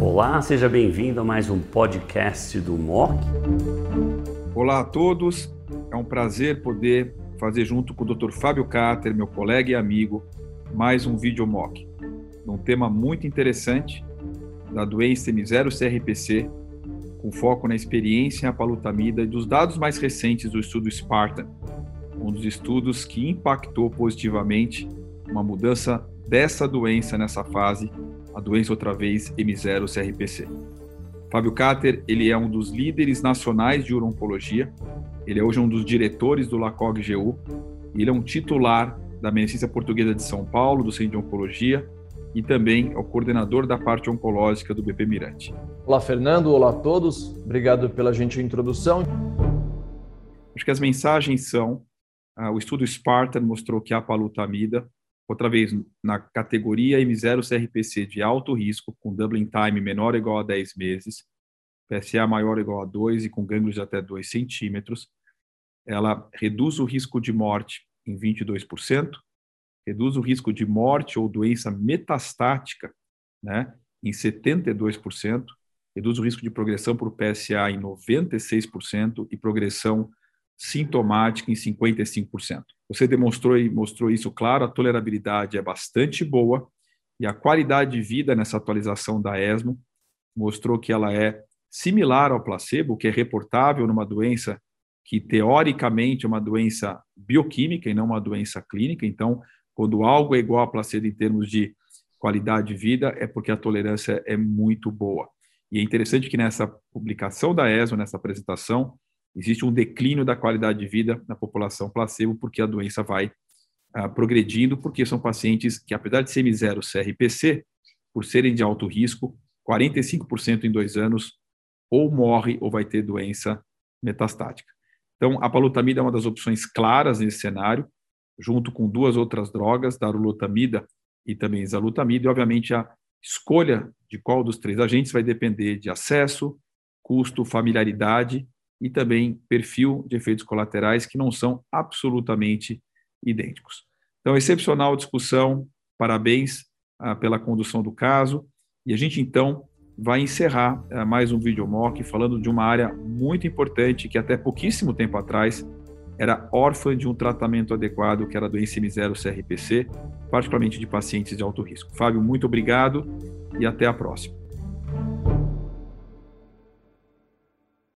Olá, seja bem-vindo a mais um podcast do MOC. Olá a todos, é um prazer poder fazer junto com o Dr. Fábio Carter, meu colega e amigo, mais um vídeo MOC, um tema muito interessante da doença M0 CRPC, com foco na experiência em apalutamida e dos dados mais recentes do estudo Spartan, um dos estudos que impactou positivamente uma mudança dessa doença nessa fase, a doença outra vez M0 CRPC. Fábio Cater, ele é um dos líderes nacionais de urologia, ele é hoje um dos diretores do LACOG-GU, ele é um titular da Medicina Portuguesa de São Paulo, do Centro de Oncologia, e também é o coordenador da parte oncológica do BP Mirante. Olá, Fernando. Olá a todos. Obrigado pela gentil introdução. Acho que as mensagens são: uh, o estudo Spartan mostrou que a palutamida, outra vez na categoria M0 CRPC de alto risco, com doubling time menor ou igual a 10 meses, PSA maior ou igual a 2 e com gânglios de até 2 centímetros, ela reduz o risco de morte em 22%, reduz o risco de morte ou doença metastática né, em 72%, reduz o risco de progressão por PSA em 96% e progressão sintomática em 55%. Você demonstrou e mostrou isso claro, a tolerabilidade é bastante boa e a qualidade de vida nessa atualização da ESMO mostrou que ela é similar ao placebo, que é reportável numa doença que teoricamente é uma doença bioquímica e não uma doença clínica. Então, quando algo é igual a placebo em termos de qualidade de vida, é porque a tolerância é muito boa. E é interessante que nessa publicação da ESO, nessa apresentação, existe um declínio da qualidade de vida na população placebo, porque a doença vai ah, progredindo, porque são pacientes que, apesar de M0 CRPC, por serem de alto risco, 45% em dois anos ou morre ou vai ter doença metastática. Então, a palutamida é uma das opções claras nesse cenário, junto com duas outras drogas, darolutamida e também exalutamida, e obviamente a escolha de qual dos três agentes vai depender de acesso, custo, familiaridade e também perfil de efeitos colaterais que não são absolutamente idênticos. Então, excepcional discussão, parabéns ah, pela condução do caso, e a gente então vai encerrar ah, mais um vídeo mock falando de uma área muito importante que até pouquíssimo tempo atrás era órfã de um tratamento adequado, que era a doença M0 CRPC, particularmente de pacientes de alto risco. Fábio, muito obrigado e até a próxima.